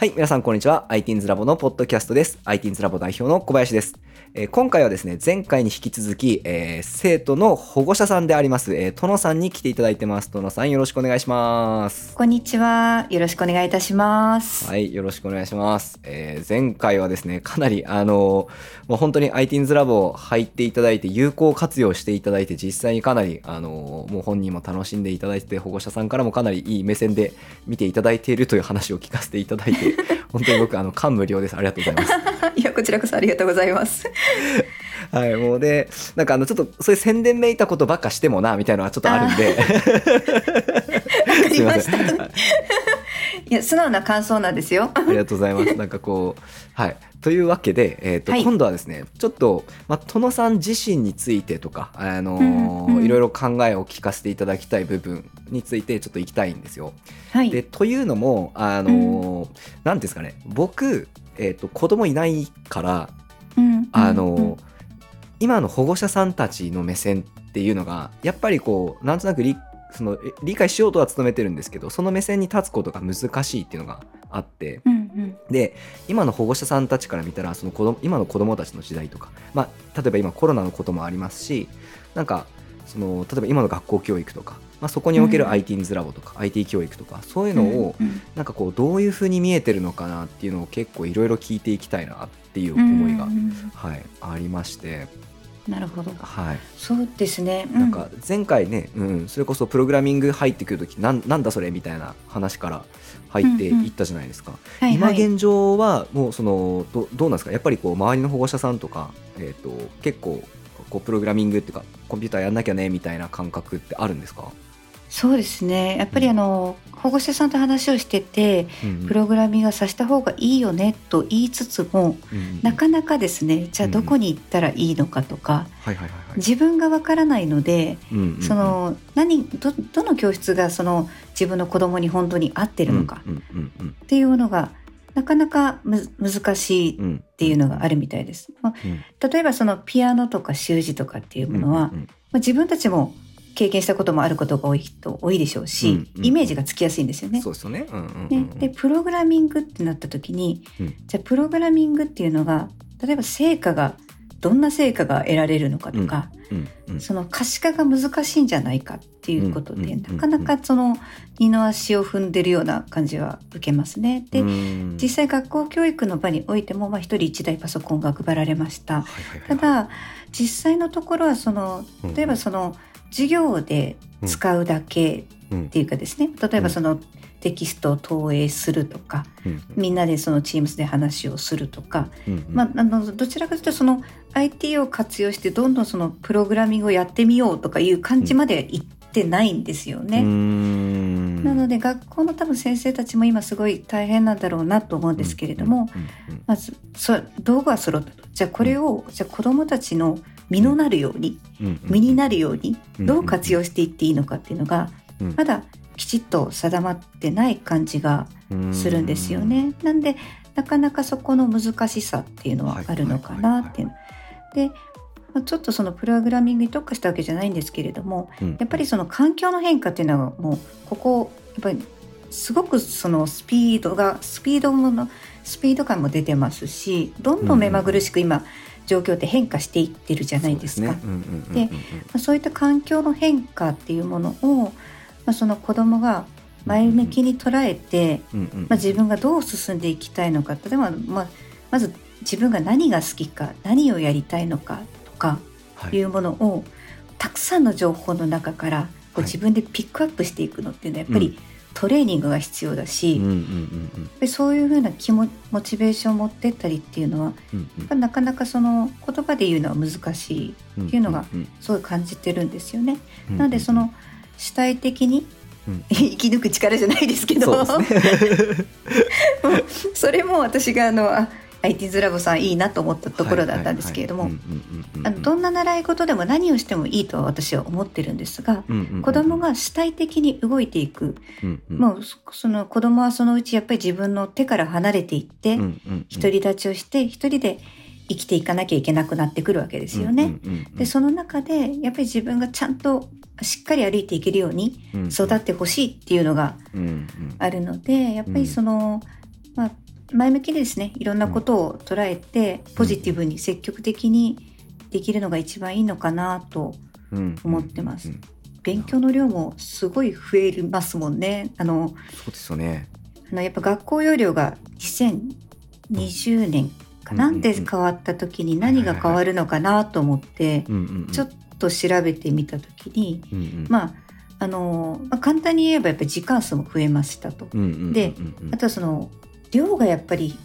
はい、皆さんこんにちは。ITINS ラボのポッドキャストです。ITINS ラボ代表の小林です。えー今回はですね、前回に引き続き、えー生徒の保護者さんであります、えー、殿さんに来ていただいてます。殿さんよろしくお願いします。こんにちは。よろしくお願いいたします。はい、よろしくお願いします。えー前回はですね、かなり、あのもう本当に ITINS ラボ入っていただいて、有効活用していただいて、実際にかなり、あのもう本人も楽しんでいただいて、保護者さんからもかなりいい目線で見ていただいているという話を聞かせていただいて、本当に僕、あの、感無量です。ありがとうございます。いや、こちらこそありがとうございます。はい、もうで、なんかあの、ちょっとそういう宣伝めいたことばっかしてもな、みたいなのはちょっとあるんで。わかりました。ん。いや、素直な感想なんですよ。ありがとうございます。なんかこう、はい。というわけで、えっ、と、はい今度はですね、ちょっと、まあ、殿さん自身についてとか、あのーうんうんいろいろ考えを聞かせていただきたい部分についてちょっと行きたいんですよ。はい。で、というのも、あのうんですかね、僕、えっ、と、子供いないから、うんあの、今の保護者さんたちの目線っていうのがやっぱりこうなんとなく理そのえ理解しようとは努めてるんですけどその目線に立つことが難しいっていうのがあってうんうんで今の保護者さんたちから見たらその子供今の子供たちの時代とか、まあ、例えば今コロナのこともありますしなんかその例えば今の学校教育とか、まあ、そこにおけるうん。ITINS ラボとか、IT 教育とかそういうのをなんかこうどういうふうに見えてるのかなっていうのを結構いろいろ聞いていきたいなっていう思いが、はい、ありまして、なるほど。はい、そうですね。うなんか前回ね、うん、それこそプログラミング入ってくるときなんなんだそれみたいな話から入っていったじゃないですか、今現状はもうそのどどうなんですか？やっぱりこう周りの保護者さんとか、えー、と結構こうプログラミングっていうかコンピューターやんなきゃねみたいな感覚ってあるんですか、そうですね。やっぱりあの、保護者さんと話をしてて、プログラミングはさせた方がいいよねと言いつつも、うんうんなかなかですね、じゃあどこに行ったらいいのかとか、自分がわからないので、その何どどの教室がその自分の子供に本当に合ってるのかっていうのがなかなかむ難しいっていうのがあるみたいです。まあうん。例えばそのピアノとか習字とかっていうものは、うんうん。まあ、自分たちも経験したこともあることが多い人多いでしょうし、うんうん。イメージがつきやすいんですよね。そうですよね。うんうんうんうねん。でプログラミングってなった時に、うん。じゃあプログラミングっていうのが例えば成果がどんな成果が得られるのかとか、うんうんその可視化が難しいんじゃないかっていうことで、うんうんうん。うんなかなかその二の足を踏んでるような感じは受けますね。で、うん。実際学校教育の場においても、まあ、一人一台パソコンが配られました。はいはいはいただ実際のところはそのうん。例えばその授業で使うだけうん。っていうかですね。例えばそのテキストを投影するとかうん。みんなでその Teams で話をするとか、まあ、あのどちらかというとその IT を活用してどんどんそのプログラミングをやってみようとかいう感じまでいってないんですよね。ん。なので学校の多分先生たちも今すごい大変なんだろうなと思うんですけれども、まずそ道具は揃ったと。じゃあこれを、じゃあ子どもたちの身のなるように、身になるようにうんどう活用していっていいのかっていうのが、うん。まだきちっと定まってない感じがするんですよね。なんでなかなかそこの難しさっていうのはあるのかなっていう。で、まあちょっとそのプログラミングに特化したわけじゃないんですけれどもうん。やっぱりその環境の変化っていうのはもうここやっぱりすごくそのスピードがスピードものスピード感も出てますしどんどん目まぐるしく今状況って変化していってるじゃないですか。でまあそういった環境の変化っていうものを、まあ、その子どもが前向きに捉えて、まあ、自分がどう進んでいきたいのか例えば、まあ、まず自分が何が好きか何をやりたいのかとかはい。いうものをたくさんの情報の中からこうはい。自分でピックアップしていくのっていうのはやっぱうりトレーニングが必要だし、うんうんうんそういうふうな気もモチベーションを持ってったりっていうのはうんやっぱりなかなかその言葉で言うのは難しいうんっていうのがうんすごい感じてるんですよね。うんなのでその主体的にうん。生き抜く力じゃないですけどそね。それも私があのあ IT's ラボさんいいなと思ったところだったんですけれども、どんな習い事でも何をしてもいいとは私は思ってるんですが、うんうんうん子供が主体的に動いていく、うんうん。もうそその子供はそのうちやっぱり自分の手から離れていって、独り立ちをして一人で生きていかなきゃいけなくなってくるわけですよね。でその中でやっぱり自分がちゃんとしっかり歩いていけるようにうん育ってほしいっていうのがあるのでやっぱりその、まあ、前向きでですねいろんなことを捉えて、ポジティブに積極的にできるのが一番いいのかなと思ってます。勉強の量もすごい増えますもんね。あのそうですよね。あのやっぱ学校容量が2020年かな、うんで変わった時に何が変わるのかなと思って、ちょっと調べてみた時に、うんうん。まああのまあ、簡単に言えばやっぱり時間数も増えましたと。であとはその量がやっぱり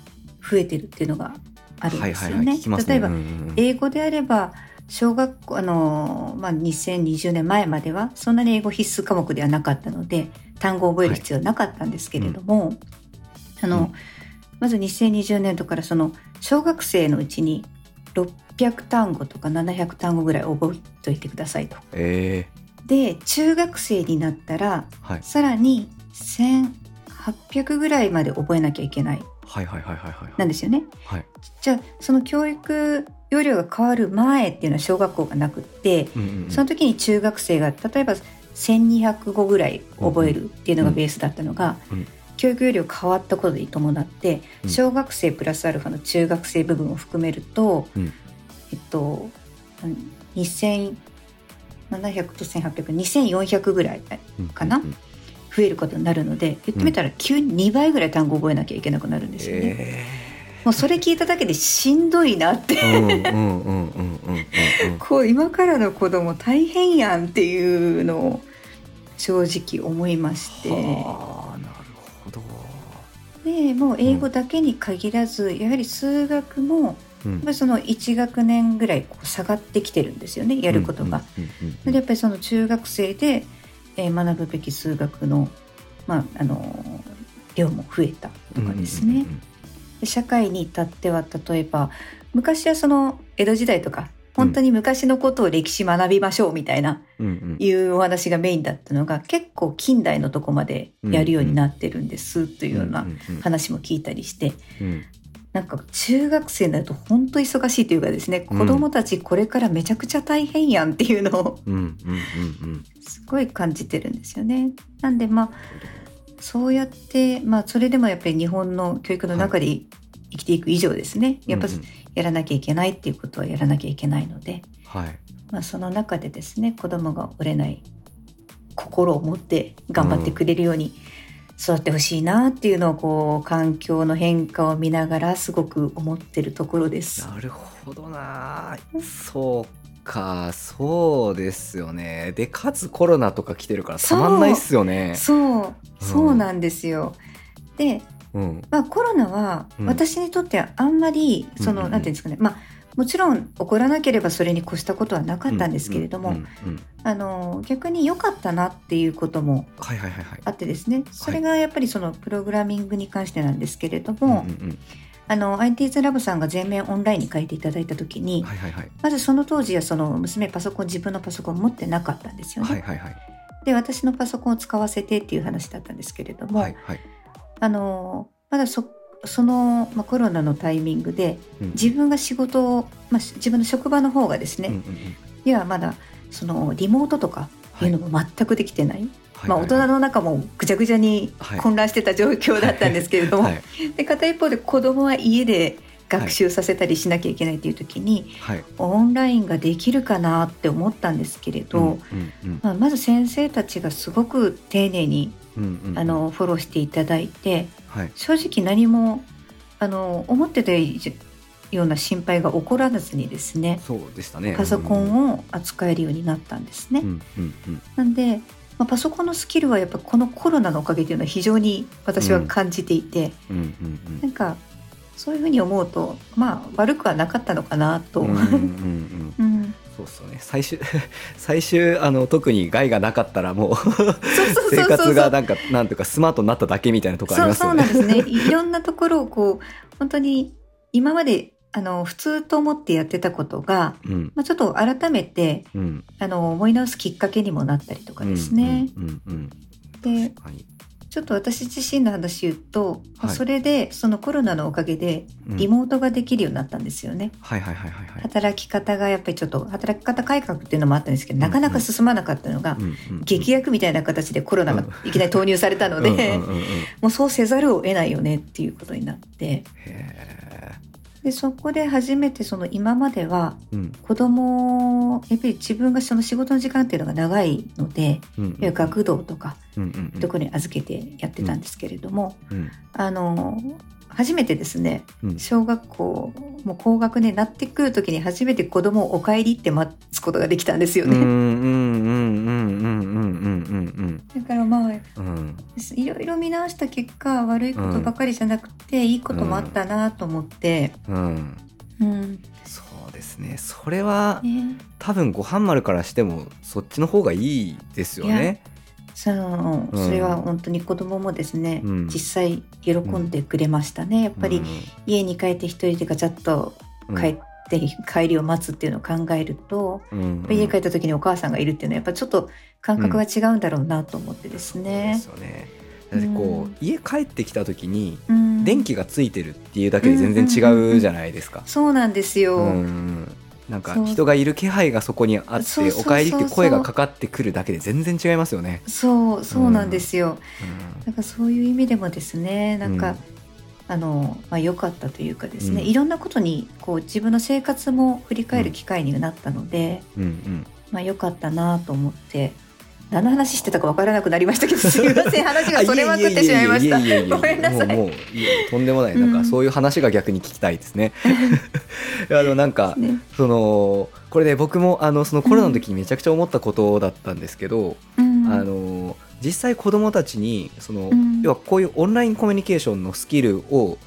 増えてるっていうのがあるんですよね。はいはいはい聞きますね。例えば、うんうんうん。英語であれば小学校あの、まあ、2020年前まではそんなに英語必須科目ではなかったので単語を覚える必要はなかったんですけれども、あのうん。まず2020年度からその小学生のうちに600単語とか700単語ぐらい覚えておいてくださいと。えで中学生になったらーはい。さらに1800ぐらいまで覚えなきゃいけない。はいはいはいはいはい。なんですよね。はい。じゃあその教育容量が変わる前っていうのは小学校がなくって、うんうんうん。その時に中学生が例えば1200語ぐらい覚えるっていうのがベースだったのが、うん。教育容量変わったことに伴って、うん。小学生プラスアルファの中学生部分を含めると、うん。えっと2700と18002400ぐらいかな？うんうんうん増えることになるので言ってみたら急に2倍ぐらい単語覚えなきゃいけなくなるんですよね。えもうそれ聞いただけでしんどいなって。ーうんうんうんうんうんうんうん。こう今からの子供大変やんっていうのを正直思いまして。はあなるほど。でもう英語だけに限らず、やはり数学もやうん。っぱりその1学年ぐらいこう下がってきてるんですよねやることが。やっぱりその中学生で、えー学ぶべき数学の,、まあ、あの量も増えたとかですね。社会に至っては例えば昔はその江戸時代とか本当に昔のことを歴史学びましょうみたいな、いうお話がメインだったのが結構近代のとこまでやるようになってるんですというような話も聞いたりして。うんなんか中学生になると本当忙しいというかですねうん。子供たちこれからめちゃくちゃ大変やんっていうのをうんうんうんうん。すごい感じてるんですよね。なんでまあそうやってまあそれでもやっぱり日本の教育の中で生きていく以上ですね。やっぱうんうん。やらなきゃいけないっていうことはやらなきゃいけないので。はい。まあ、その中でですね子供が折れない心を持って頑張ってくれるように育ってほしいなっていうのをこう環境の変化を見ながらすごく思ってるところです。なるほどな。そうか。そうですよね。でかつコロナとか来てるからたまんないっすよね。そう。そうなんですよ。で、うん。まあ、コロナはうん。私にとってはあんまりその、うんうんうん。なんていうんですかね。まあもちろん起こらなければそれに越したことはなかったんですけれども、あの逆に良かったなっていうこともあってですね。それがやっぱりそのプログラミングに関してなんですけれども、IT's ラボさんが全面オンラインに書いていただいた時に、はいはいはい。まずその当時はその娘パソコン自分のパソコン持ってなかったんですよね。はいはいはい。で私のパソコンを使わせてっていう話だったんですけれども、はいはい。あのまだそその、まあ、コロナのタイミングでうん。自分が仕事を、まあ、し自分の職場の方がですね、うんうんうん。いやまだそのリモートとかい。うのも全くできてない、まあ、大はいはい人の中もぐちゃぐちゃにはい。混乱してた状況だったんですけれども、はい。で片一方で子供は家で学習させたりしなきゃいけないという時に、はい。オンラインができるかなって思ったんですけれど、うんうんうん。まあ、まず先生たちがすごく丁寧にうんうんあのフォローしていただいてはい。正直何もあの思ってたような心配が起こらずにですねそうでしたね。パソコンを扱えるようになったんですね。うんうんうん。なんで、まあ、パソコンのスキルはやっぱこのコロナのおかげというのは非常に私は感じていて、うんうん。なんかそういうふうに思うとまあ悪くはなかったのかなと。うんうんうんうん。うん。そうっすよね。最終 最終あの特に害がなかったらもうそうそうそう生そう。活がなんかなんていうかスマートになっただけみたいなとこありそうますよね。そうなんですね。いろんなところをこう本当に今まであの普通と思ってやってたことが、うん。まあ、ちょっと改めてうん。あの思い直すきっかけにもなったりとかですね。うんうんうんでちょっと私自身の話言うと、はい。それでそのコロナのおかげでうん。リモートができるようになったんですよね。はいはいはいはいはい。働き方がやっぱりちょっと働き方改革っていうのもあったんですけど、なかなか進まなかったのが、うんうん劇薬みたいな形でコロナがいきなり投入されたので、うんうんうんうんもうそうせざるを得ないよねっていうことになって。へでそこで初めてその今までは子供やっぱり自分がその仕事の時間っていうのが長いので、うん。学童とかうんうんうん。ところに預けてやってたんですけれども、うん。あの初めてですねうん。小学校もう高学年になってくる時に初めて子供をお帰りって待つことができたんですよね。うんうんうんうんうんうんうんだからまあうん。うんいろいろ見直した結果悪いことばかりじゃなくて、いいこともあったなと思って、うん。うん。そうですね。それはね、多分ご飯丸からしてもそっちの方がいいですよね。そのうん。それは本当に子供もですね、うん。実際喜んでくれましたね。やっぱり家に帰って一人でガチャッとうん帰って、帰りを待つっていうのを考えると、うんうん家帰った時にお母さんがいるっていうのはやっぱちょっと感覚が違うんだろうなと思ってですね。そうですよね。こう、家帰ってきた時にうん電気がついてるっていうだけで全然違うじゃないですか。そうなんですよ。うんなんか人がいる気配がそこにあってお帰りって声がかかってくるだけで全然違いますよね。そうそうなんですよ。うなんかそういう意味でもですねなんか、うんあのまあ良かったというかですね、うん。いろんなことにこう自分の生活も振り返る機会になったので、んうん。まあ良かったなと思って何の話してたか分からなくなりましたけど すみません話がそれまくってしまいました。ごめんなさい。もうとんでもない。なんうん。かそういう話が逆に聞きたいですね。あのなんかね。そのこれで僕もあのそのコロナの時にめちゃくちゃ思ったことだったんですけど、うん。あの実際子どもたちにその、うん要はこういうオンラインコミュニケーションのスキルを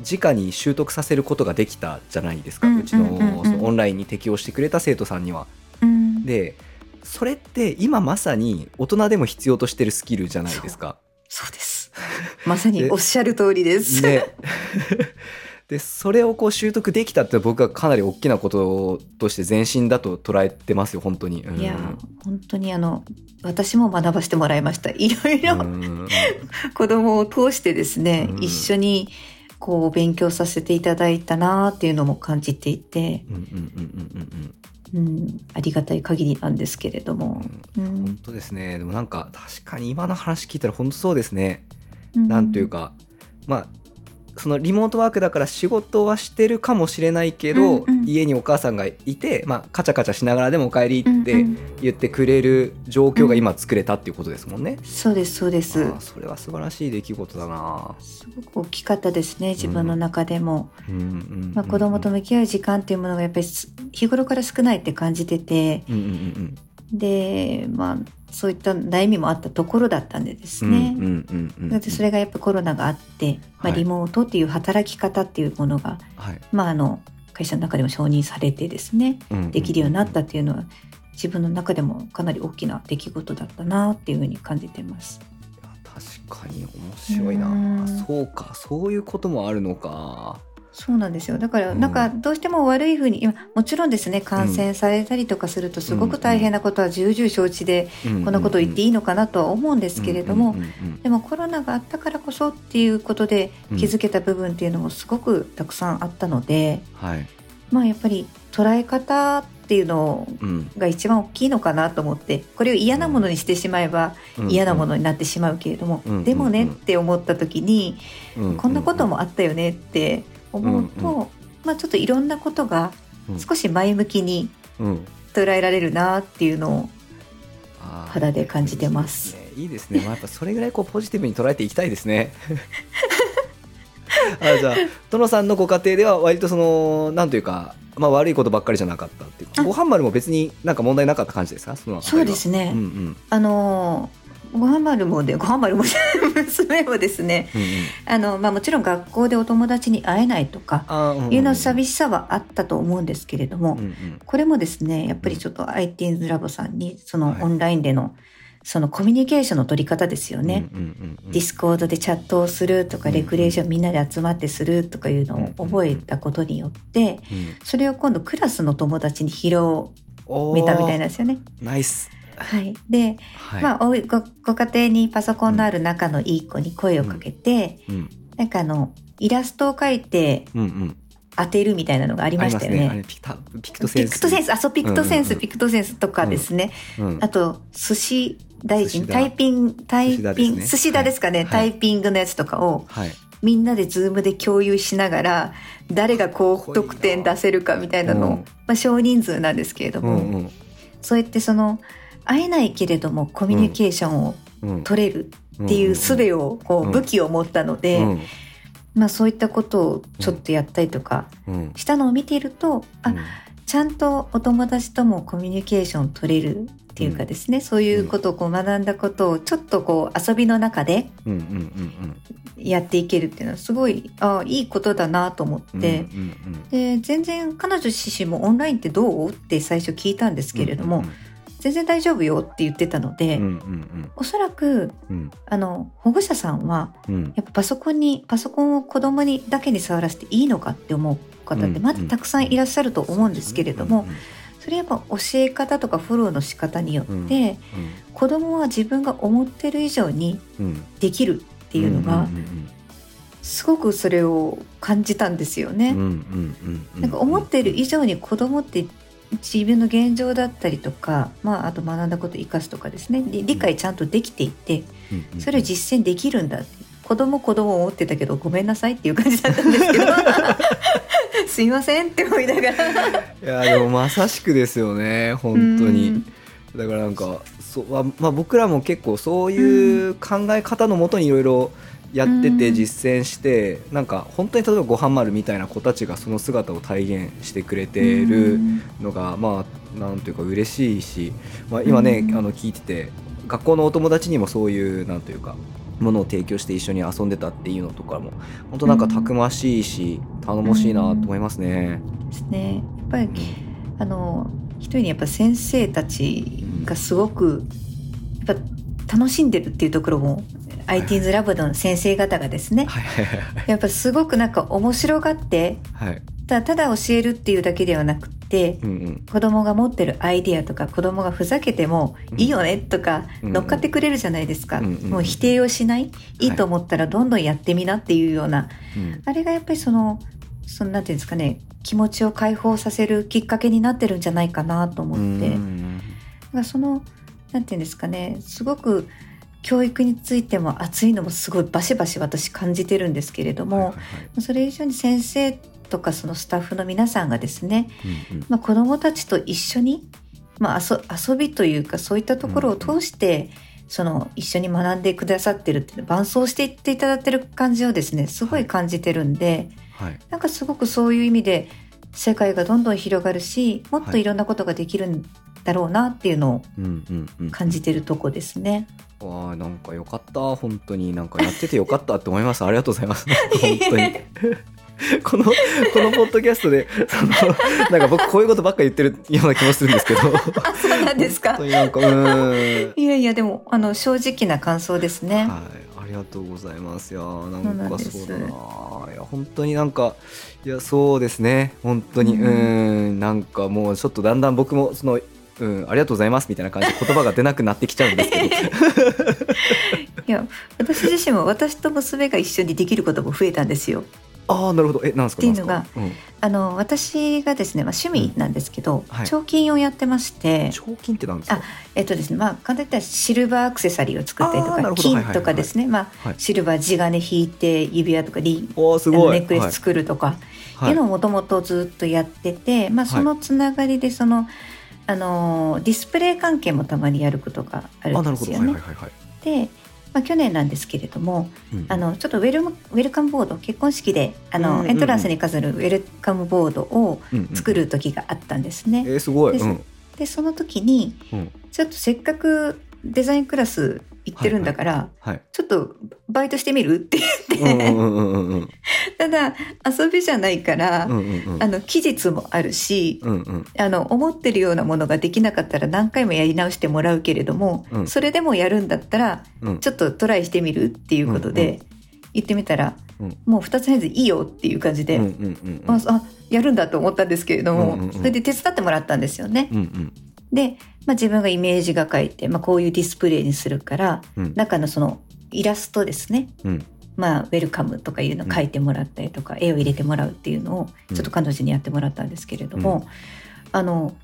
直に習得させることができたじゃないですか、ううんちの,、そのオンラインに適応してくれた生徒さんには。うんでそれって今まさに大人でも必要としてるスキルじゃないですか。そうです。まさにおっしゃる通りです。ね、でそれをこう習得できたって僕はかなり大きなこととして前進だと捉えてますよ本当に。うん。いや本当にあの私も学ばせてもらいました。いろいろ、うん。子供を通してですね、うん。一緒にこう勉強させていただいたなっていうのも感じていて、うんうんうんうんうん。うん、ありがたい限りなんですけれども、ううん。本ん当ですね。でもなんか確かに今の話聞いたら本当そうですね。なんという、かまあそのリモートワークだから仕事はしてるかもしれないけど、うんうん。家にお母さんがいて、まあ、カチャカチャしながらでもお帰りってうんうん。言ってくれる状況が今作れたっていうことですもんね。そうですそうです。それは素晴らしい出来事だな。すごく大きかったですね自分の中でも、子供と向き合う時間っていうものがやっぱりす日頃から少ないって感じてて。うんうんうんでまあそういった悩みもあったところだったんでですうんね、うんうんうんだってそれがやっぱコロナがあって、まあ、はい。リモートっていう働き方っていうものが、はい。まあ、あの会社の中でも承認されてですねできるようになったっていうのは自分の中でもかなり大きな出来事だったなっていうふうに感じてます。確かに面白いな。うん。そうかそういうこともあるのかそうなんですよ。だからうん。なんかどうしても悪いふうに今もちろんですね感染されたりとかするとすごく大変なことは重々承知でこん。なことを言っていいのかなとは思うんですけれどもうん。うん。うん。でもコロナがあったからこそっていうことで気づけた部分っていうのもすごくたくさんあったので、はい。まあやっぱり捉え方っていうのうん。が一番大きいのかなと思ってこれを嫌なものにしてしまえばうん。嫌なものになってしまうけれども、うん。でもねって思った時に、うん。こんなこともあったよねって思うと、うんまあちょっといろんなことがうん。少し前向きにうん。捉えられるなっていうのを肌で感じてます。いいですね。まあ、やっぱそれぐらいこうポジティブに捉えていきたいですね。あじゃあ殿さんのご家庭では割とそのなんというか、まあ、悪いことばっかりじゃなかったっていうご飯丸も別になんか問題なかった感じですか？そのそうですね、うんうん。あのごはまるもでごはまるも 娘もですねうんうん。あの、まあ、もちろん学校でお友達に会えないとかいうの寂しさはあったと思うんですけれども、うんうん。これもですねやっぱりちょっと IT's ラボさんにそのはい。オンラインでのそのコミュニケーションの取り方ですよね。ディスコードでチャットをするとか、うんレクレーションみんなで集まってするとかいうのを覚えたことによって、うん。それを今度クラスの友達に広めたみたいなんですよね。ナイスはい、で、はい。まあ、ご家庭にパソコンのある仲のいい子に声をかけて、うんなんかあのイラストを描いてうんうん。当てるみたいなのがありましたよね。あれピクタピクトセンス。ピクトセンス、あ、そう、ピクトセンス、うんうんうん。ピクトセンスとかですね。うんあと、寿司大臣、タイピング、タイピン寿司だですかね、はいタイピングのやつとかを、はい。みんなでズームで共有しながら、誰が高得点出せるかみたいなのを、うん。まあ少人数なんですけれども、うんうん。そうやってその、会えないけれどもコミュニケーションをうん。取れるっていう術を、こう武器を持ったので、うん。まあそういったことをちょっとやったりとかうん。したのを見ていると、あ、ちゃんとお友達ともコミュニケーション取れるっていうかですね、そういうことをこう学んだことをちょっとこう遊びの中でやっていけるっていうのはすごいあいいことだなと思って、で全然彼女自身もオンラインってどう？って最初聞いたんですけれども、全然大丈夫よって言ってたので、うんうんおそらくうん。あの保護者さんはうん。やっぱパソコンにパソコンを子供にだけに触らせていいのかって思う方ってまだたくさんいらっしゃると思うんですけれども、それやっぱ教え方とかフォローの仕方によって、子供は自分が思ってる以上にうん。うんできるっていうのがんんすごくそれを感じたんですよね。うんうんうんうん。なんか思ってる以上に子供って自分の現状だったりとか、まあ、あと学んだことを生かすとかですね。理理解ちゃんとできていてそれを実践できるんだ。子供子供思ってたけどごめんなさいっていう感じだったんですけど。すいませんって思いながら。いやでもまさしくですよね。本当に。だからなんかそうまあまあ僕らも結構そういう考え方のもとにいろいろやっててうん。実践してなんか本当に例えばごはん丸みたいな子たちがその姿を体現してくれてうるん。のがまあなんというか嬉しいし、まあ、今ねうん。あの聞いてて学校のお友達にもそういうなんというかものを提供して一緒に遊んでたっていうのとかも本当なんかたくましいし頼もしいなと思いますね。ですね。やっぱりあの一人にやっぱ先生たちがすごくやっぱ楽しんでるっていうところも IT's ラボの先生方がですねやっぱすごくなんか面白がってはい。ただただ教えるっていうだけではなくってうんうん。子供が持ってるアイディアとか子供がふざけてもうん。いいよねとかうん乗っかってくれるじゃないですか、うんうんもう否定をしない？い。いと思ったらどんどんやってみなっていうようなうん。あれがやっぱりそのそのなんていうんですかね気持ちを解放させるきっかけになってるんじゃないかなと思って、うんらそのなんていうんですかねすごく教育についても熱いのもすごいバシバシ私感じてるんですけれども、はいはいはい。それ以上に先生とかそのスタッフの皆さんがですね、うんうん。まあ、子どもたちと一緒に、まあ、遊遊びというかそういったところを通して、その一緒に学んでくださってるっていう伴走していっていただいてる感じをですねすごい感じてるんではい。なんかすごくそういう意味で世界がどんどん広がるしもっとい。ろんなことができるんだろうなっていうのをうんうんうん。感じてるとこですね。わあなんかよかった。本当になんかやっててよかったって思います。ありがとうございます。本当に。このこのポッドキャストでそのなんか僕こういうことばっか言ってるような気もするんですけど。あそうなんですか。本当になんかうーん。いやいやでもあの正直な感想ですね。はい、ありがとうございます。いやーなんかそうだな。いや本当になんかいやそうですね。本当にうん。なんかもうちょっとだんだん僕もそのうんありがとうございますみたいな感じで言葉が出なくなってきちゃうんですけど。いや私自身も私と娘が一緒にできることも増えたんですよ。ああなるほど。えなんですか。っていうのが。うんあの私がですね、まあ、趣味なんですけど、はい彫金をやってまして、彫金ってなんですか？えっとですねまあ簡単に言ったらシルバーアクセサリーを作ったりとか金とかですね、まあはいシルバー地金引いて指輪とかリおーすい。ネックレス作るとか、はい。いうのをもともとずっとやってて、まあ、そのつながりでその、あのディスプレイ関係もたまにやることがある。んですよね。はいはいはいはい。で、まあ、去年なんですけれどもうんあのちょっとウェルムウェルカムボード結婚式であの、うんうんうんエントランスに飾るウェルカムボードをうんうん作る時があったんですね。えーすごい。うんでその時にうんちょっとせっかくデザインクラス行ってるんだから、はい。ちょっとバイトしてみる？って言って、ただ遊びじゃないから、うんうんうん。あの期日もあるし、うんうん。あの思ってるようなものができなかったら何回もやり直してもらうけれども、うん。それでもやるんだったらうん。ちょっとトライしてみるっていうことうんうで言ってみたら、うん。もう2つ返事いいよっていう感じで、うんうんうんうん。ああやるんだと思ったんですけれども、うんうんうん。それで手伝ってもらったんですよね。うんうん。でまあ、自分がイメージが書いて、まあ、こういうディスプレイにするから、うん。中のそのイラストですね、うん。まあ、ウェルカムとかいうのを書いてもらったりとか、絵を入れてもらうっていうのをうん。ちょっと彼女にやってもらったんですけれども、あの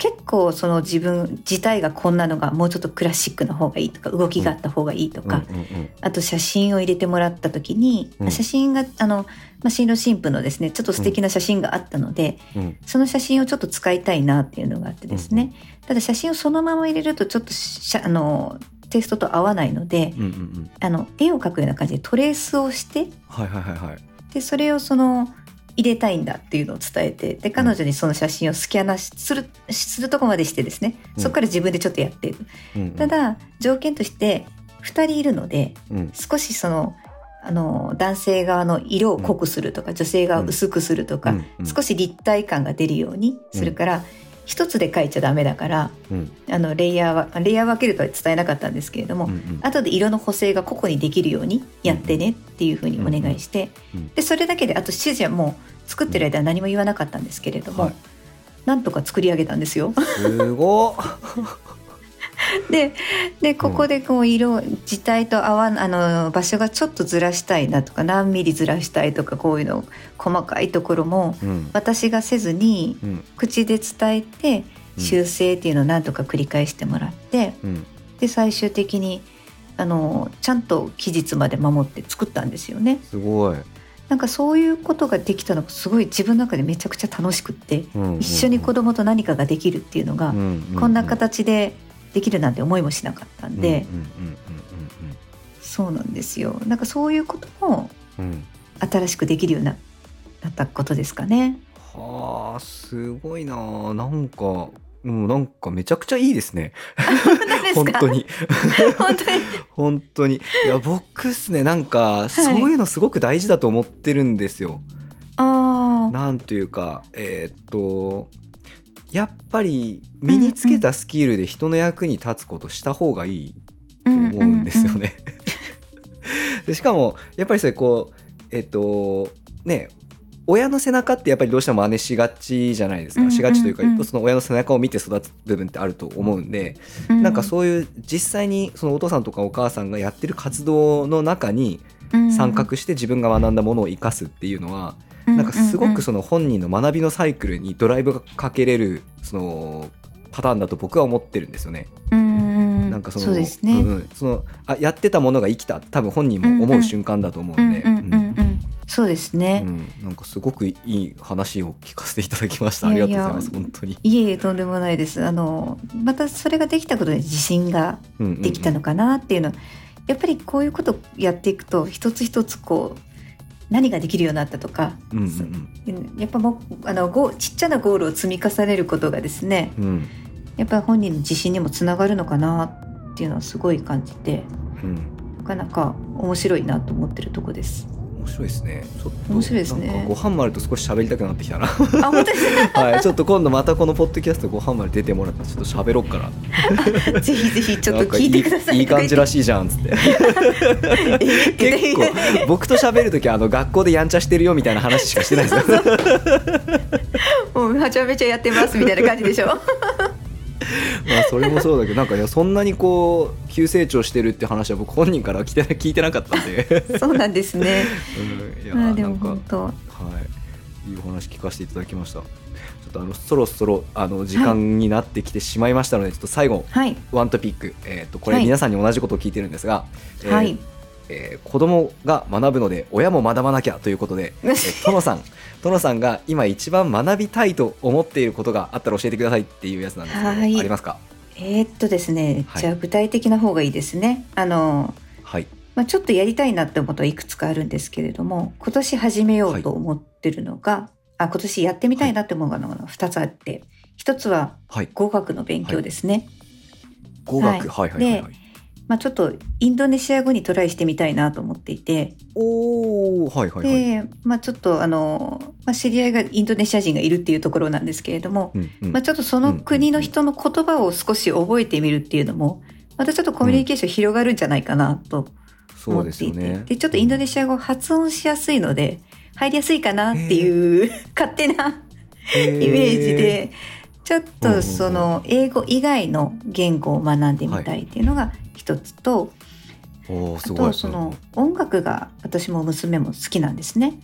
結構その自分自体がこんなのがもうちょっとクラシックな方がいいとか動きがあった方がいいとか、うんうんうん。あと写真を入れてもらった時に、うん。写真があの、まあ、新郎新婦のですねちょっと素敵な写真があったので、うん。その写真をちょっと使いたいなっていうのがあってですね、ただ写真をそのまま入れるとちょっとしゃあのテイストと合わないので、うんうんうん。あの絵を描くような感じでトレースをしてはいはいはいはい。でそれをその入れたいんだっていうのを伝えてで彼女にその写真をスキャナするするとこまでしてですねうん。そこから自分でちょっとやっている、うんうん。ただ条件として2人いるのでうん。少しそのあの男性側の色を濃くするとか、女性側を薄くするとか、少し立体感が出るようにするから、一つで描いちゃダメだからうん。あのレイヤーはレイヤー分けるとは伝えなかったんですけれども、うんうん後で色の補正が個々にできるようにやってねっていうふうにお願いして、うんうんでそれだけであと指示はもう作ってる間は何も言わなかったんですけれども、はい。なんとか作り上げたんですよ。すごっででここでこう色字体と合わんあの場所がちょっとずらしたいなとか何ミリずらしたいとかこういうの細かいところもうん。私がせずにうん。口で伝えてうん。修正っていうのを何とか繰り返してもらって、うん。で最終的にあのちゃんと期日まで守って作ったんですよね。すごい。なんかそういうことができたのがすごい自分の中でめちゃくちゃ楽しくって、うんうんうん。一緒に子供と何かができるっていうのが、うんうんうん。こんな形でできるなんて思いもしなかったんで、そうなんですよ。なんかそういうことも新しくできるようになったことですかね。はあすごいな。あなんかもうなんかめちゃくちゃいいですね。本当に。本当に？本当に。いや僕っすねなんかそういうのすごく大事だと思ってるんですよ、ああなんというかえーっとやっぱり身につけたスキルで人の役に立つことした方がいいと思うんですよね。でしかもやっぱりそれこうえっとね親の背中ってやっぱりどうしても真似しがちじゃないですか、しがちというかその親の背中を見て育つ部分ってあると思うんで、なんかそういう実際にそのお父さんとかお母さんがやってる活動の中にうん。参画して自分が学んだものを生かすっていうのは、なんかすごくその本人の学びのサイクルにドライブがかけれるそのパターンだと僕は思ってるんですよね。うんなんかそのね。んうんそのあやってたものが生きた多分本人も思う瞬間だと思うんで、そうですね。うんなんかすごくいい話を聞かせていただきました。ありがとうございます。本当に。いえいえとんでもないです。あのまたそれができたことで自信ができたのかなっていうの、やっぱりこういうことやっていくと一つ一つこう何ができるようになったとか、うんうんやっぱもうあのゴーちっちゃなゴールを積み重ねることがですね。うん。うんやっぱり本人の自信にもつながるのかなっていうのはすごい感じて。うん。なかなか面白いなと思ってるとこです。面白いですね。ちょっと面白いですねご飯丸と少し喋りたくなってきたな。あ本当です はい、ちょっと今度またこのポッドキャストご飯丸出てもらってちょっと喋ろっから。ぜひぜひちょっと聞いてください。いい感じらしいじゃんっつって。え結構僕と喋る時はあの学校でやんちゃしてるよみたいな話しかしてないですよ。もうはちゃめちゃやってますみたいな感じでしょ？まあそれもそうだけどなんかいやそんなにこう急成長してるって話は僕本人からは聞いて聞いてなかったんで、そうなんですね。うん、いやあーでもなんか本当。はい。いいお話聞かせていただきました。ちょっとあのそろそろあの時間になってきてしまいましたので、ちょっと最後はい。ワントピック、えー、とこれはい。皆さんに同じことを聞いてるんですが、えーはい。えー子供が学ぶので親も学ばなきゃということで、えー、トノさんトノさんが今一番学びたいと思っていることがあったら教えてくださいっていうやつなんですけど、はい。ありますか？えーっとですね、はい。じゃあ具体的な方がいいですね。あの、はい。まあ、ちょっとやりたいなって思うことはいくつかあるんですけれども、今年始めようと思ってるのが、あ今年やってみたいなって思うのが2つあって、一つははい。語学の勉強ですね。語学、はい、はいはいはい。でまあ、ちょっとインドネシア語にトライしてみたいなと思っていて、おおはいはいはい、で、まあ、ちょっとあの、まあ、知り合いがインドネシア人がいるっていうところなんですけれども、うんうん。まあ、ちょっとその国の人の言葉を少し覚えてみるっていうのもまたちょっとコミュニケーション広がるんじゃないかなとそうで思っていて、すよねでちょっとインドネシア語発音しやすいので入りやすいかなっていう 勝手なイメージでちょっとその英語以外の言語を学んでみたいっていうのが一つと、おーすごい。あとその音楽が私も娘も好きなんですね。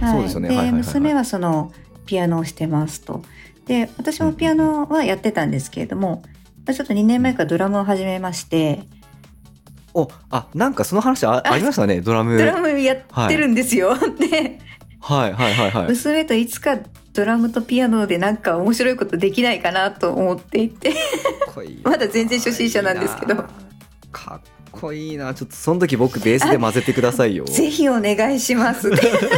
そうですよね。はいはいはいはい。娘はそのピアノをしてますと。で私もピアノはやってたんですけれども、ちょっと2年前からドラムを始めまして。おあなんかその話あありましたねドラム。ドラムやってるんですよ。ではいはいはいはい。娘といつかドラムとピアノでなんか面白いことできないかなと思っていて。いいまだ全然初心者なんですけど。かっこいいな。ちょっとその時僕ベースで混ぜてくださいよ。ぜひお願いします。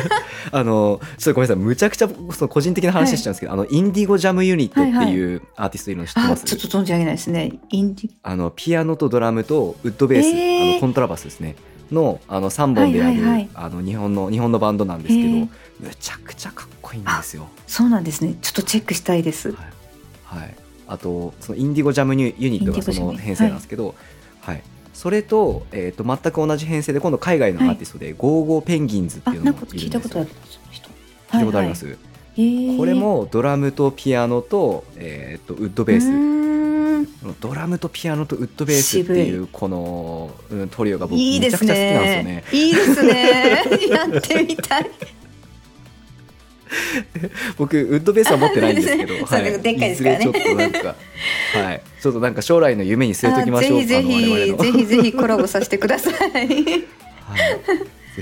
あのちょっとごめんなさい。むちゃくちゃその個人的な話しちゃうんですけど、あのインディゴジャムユニットっていうアーティストいるの知ってあます、ちょっと存じ上げないですね。インディあのピアノとドラムとウッドベース、えー。あのコントラバスですね。のあの3本でやる、はいはいはい。あの日本の日本のバンドなんですけど、えーむちゃくちゃかっこいいんですよ。そうなんですね。ちょっとチェックしたいです。はい、はい、あとそのインディゴジャムユユニットがその編成なんですけど、はいそれと,、えー、と全く同じ編成で今度海外のアーティストで、ゴーゴーペンギンズってあ、いうのもいいるんですよたことある人。聞いたことあります、はいはいえーこれもドラムとピアノと,、えー、とウッドベースドラムとピアノとウッドベースっていうこの、うん、トリオが僕めいいですちゃくちゃ好きなんですよねね。いいですね。やってみたい。僕ウッドベースは持ってないんですけど、そうでっかいですからね。ちょっとなんかはい。ちょっとなんか将来の夢に据えときましょうあぜひぜひぜひコラボさせてください。はい、ぜ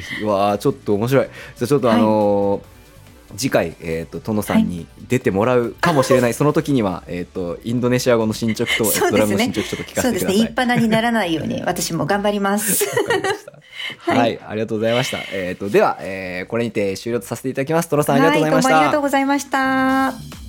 ひ。うわあちょっと面白い。じゃあちょっとあのー次回、えー、と殿さんに出てもらうかもしれない、その時には、えー、とインドネシア語の進捗と、ねドラムの進捗ちょっと聞かそうですね。せてください。一派にならないように私も頑張ります。わかりました はい、ありがとうございました。えっ、と、では、えーこれにて終了とさせていただきます。トロさん、ありがとうございました。はい、ありがとうございました。